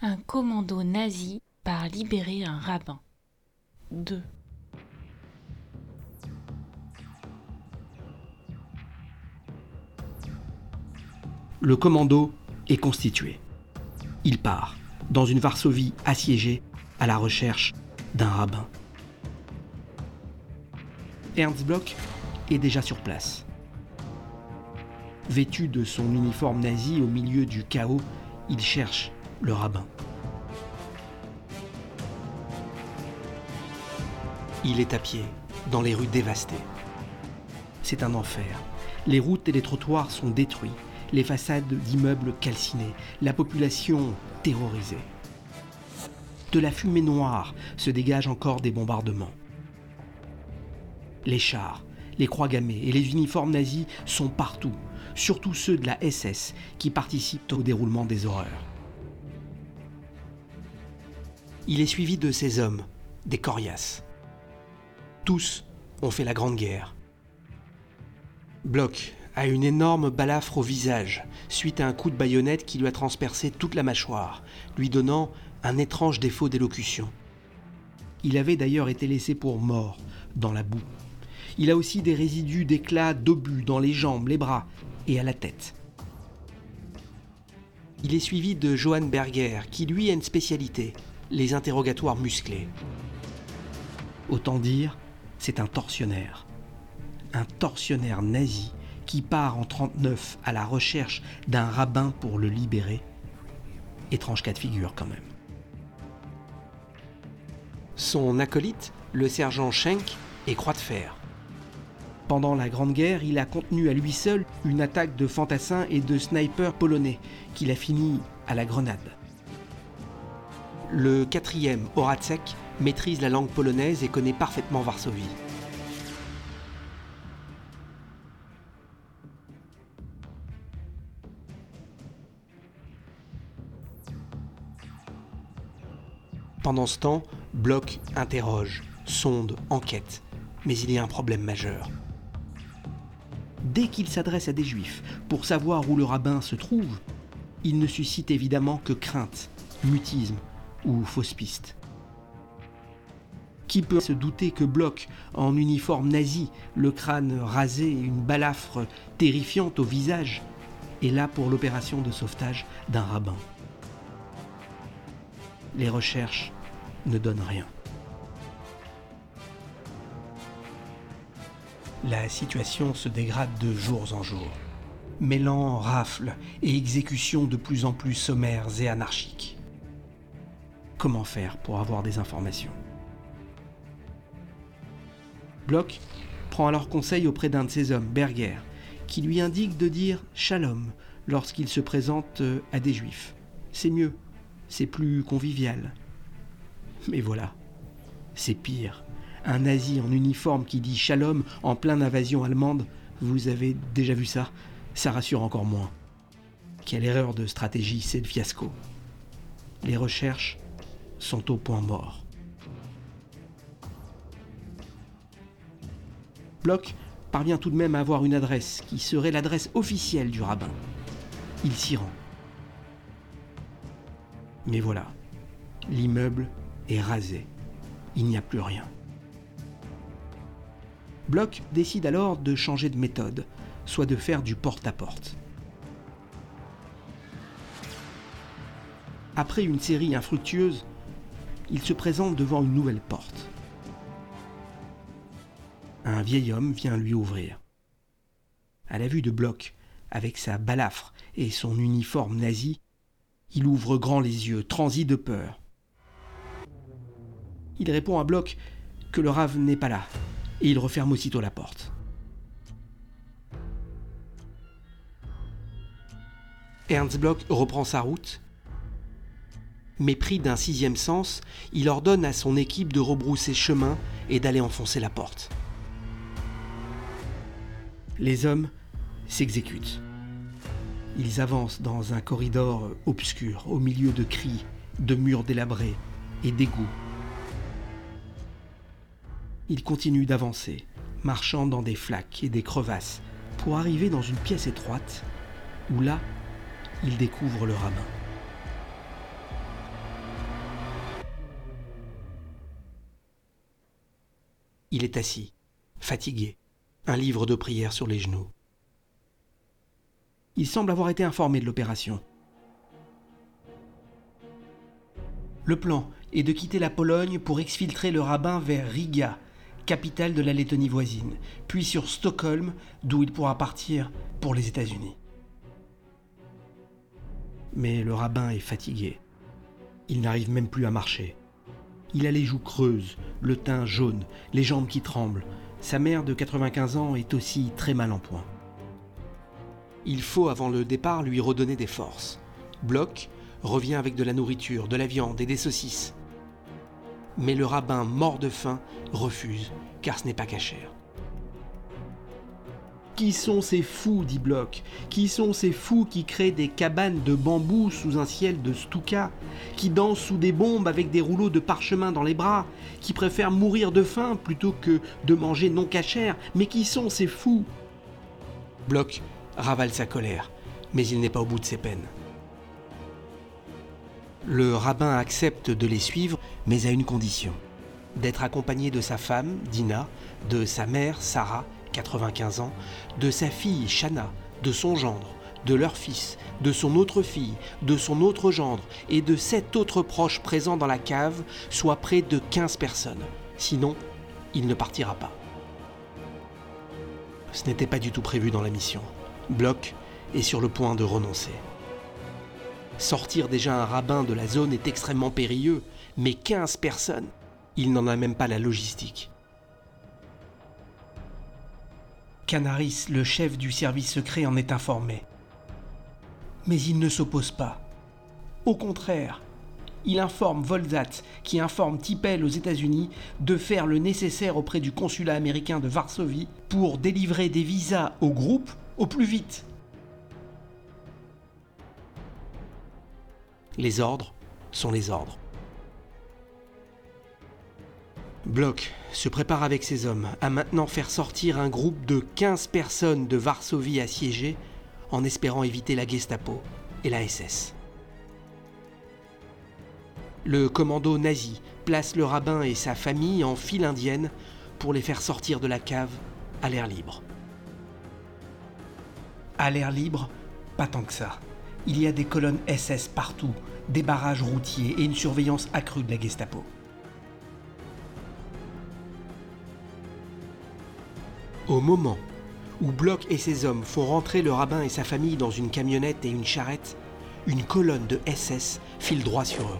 Un commando nazi part libérer un rabbin. 2. Le commando est constitué. Il part, dans une Varsovie assiégée, à la recherche d'un rabbin. Ernst Bloch est déjà sur place. Vêtu de son uniforme nazi au milieu du chaos, il cherche le rabbin. Il est à pied, dans les rues dévastées. C'est un enfer. Les routes et les trottoirs sont détruits, les façades d'immeubles calcinés, la population terrorisée. De la fumée noire se dégagent encore des bombardements. Les chars, les croix gammées et les uniformes nazis sont partout, surtout ceux de la SS qui participent au déroulement des horreurs. Il est suivi de ces hommes, des coriaces. Tous ont fait la Grande Guerre. Bloch a une énorme balafre au visage, suite à un coup de baïonnette qui lui a transpercé toute la mâchoire, lui donnant un étrange défaut d'élocution. Il avait d'ailleurs été laissé pour mort dans la boue. Il a aussi des résidus d'éclats d'obus dans les jambes, les bras et à la tête. Il est suivi de Johann Berger, qui lui a une spécialité, les interrogatoires musclés. Autant dire, c'est un tortionnaire. Un tortionnaire nazi qui part en 39 à la recherche d'un rabbin pour le libérer. Étrange cas de figure quand même. Son acolyte, le sergent Schenk, est croix de fer. Pendant la Grande Guerre, il a contenu à lui seul une attaque de fantassins et de snipers polonais, qu'il a fini à la grenade. Le quatrième, Horacek, maîtrise la langue polonaise et connaît parfaitement Varsovie. Pendant ce temps, Bloch interroge, sonde, enquête, mais il y a un problème majeur. Dès qu'il s'adresse à des juifs pour savoir où le rabbin se trouve, il ne suscite évidemment que crainte, mutisme fausse piste. Qui peut se douter que Bloch, en uniforme nazi, le crâne rasé et une balafre terrifiante au visage, est là pour l'opération de sauvetage d'un rabbin? Les recherches ne donnent rien. La situation se dégrade de jours en jours, mêlant rafles et exécutions de plus en plus sommaires et anarchiques. Comment faire pour avoir des informations Bloch prend alors conseil auprès d'un de ses hommes, Berger, qui lui indique de dire shalom lorsqu'il se présente à des juifs. C'est mieux, c'est plus convivial. Mais voilà, c'est pire un nazi en uniforme qui dit shalom en pleine invasion allemande, vous avez déjà vu ça? Ça rassure encore moins. Quelle erreur de stratégie, c'est le fiasco. Les recherches sont au point mort. Bloch parvient tout de même à avoir une adresse qui serait l'adresse officielle du rabbin. Il s'y rend. Mais voilà, l'immeuble est rasé. Il n'y a plus rien. Bloch décide alors de changer de méthode, soit de faire du porte-à-porte. Après une série infructueuse, il se présente devant une nouvelle porte. Un vieil homme vient lui ouvrir. À la vue de Bloch, avec sa balafre et son uniforme nazi, il ouvre grand les yeux, transi de peur. Il répond à Bloch que le rave n'est pas là, et il referme aussitôt la porte. Ernst Bloch reprend sa route. Mais pris d'un sixième sens, il ordonne à son équipe de rebrousser chemin et d'aller enfoncer la porte. Les hommes s'exécutent. Ils avancent dans un corridor obscur, au milieu de cris, de murs délabrés et d'égouts il continue d'avancer, marchant dans des flaques et des crevasses, pour arriver dans une pièce étroite, où là, il découvre le rabbin. Il est assis, fatigué, un livre de prière sur les genoux. Il semble avoir été informé de l'opération. Le plan est de quitter la Pologne pour exfiltrer le rabbin vers Riga, capitale de la Lettonie voisine, puis sur Stockholm, d'où il pourra partir pour les États-Unis. Mais le rabbin est fatigué. Il n'arrive même plus à marcher. Il a les joues creuses, le teint jaune, les jambes qui tremblent. Sa mère de 95 ans est aussi très mal en point. Il faut, avant le départ, lui redonner des forces. Bloch revient avec de la nourriture, de la viande et des saucisses. Mais le rabbin, mort de faim, refuse, car ce n'est pas cachère. Qui sont ces fous dit Bloch Qui sont ces fous qui créent des cabanes de bambou sous un ciel de Stuka Qui dansent sous des bombes avec des rouleaux de parchemin dans les bras Qui préfèrent mourir de faim plutôt que de manger non cachère Mais qui sont ces fous Bloch ravale sa colère, mais il n'est pas au bout de ses peines. Le rabbin accepte de les suivre, mais à une condition d'être accompagné de sa femme, Dina, de sa mère, Sarah, 95 ans, de sa fille, Shana, de son gendre, de leur fils, de son autre fille, de son autre gendre et de sept autres proches présents dans la cave, soit près de 15 personnes. Sinon, il ne partira pas. Ce n'était pas du tout prévu dans la mission. Bloch est sur le point de renoncer. Sortir déjà un rabbin de la zone est extrêmement périlleux, mais 15 personnes, il n'en a même pas la logistique. Canaris, le chef du service secret, en est informé. Mais il ne s'oppose pas. Au contraire, il informe Volzat, qui informe Tipel aux États-Unis, de faire le nécessaire auprès du consulat américain de Varsovie pour délivrer des visas au groupe au plus vite. Les ordres sont les ordres. Bloch se prépare avec ses hommes à maintenant faire sortir un groupe de 15 personnes de Varsovie assiégée en espérant éviter la Gestapo et la SS. Le commando nazi place le rabbin et sa famille en file indienne pour les faire sortir de la cave à l'air libre. À l'air libre, pas tant que ça. Il y a des colonnes SS partout, des barrages routiers et une surveillance accrue de la Gestapo. Au moment où Bloch et ses hommes font rentrer le rabbin et sa famille dans une camionnette et une charrette, une colonne de SS file droit sur eux.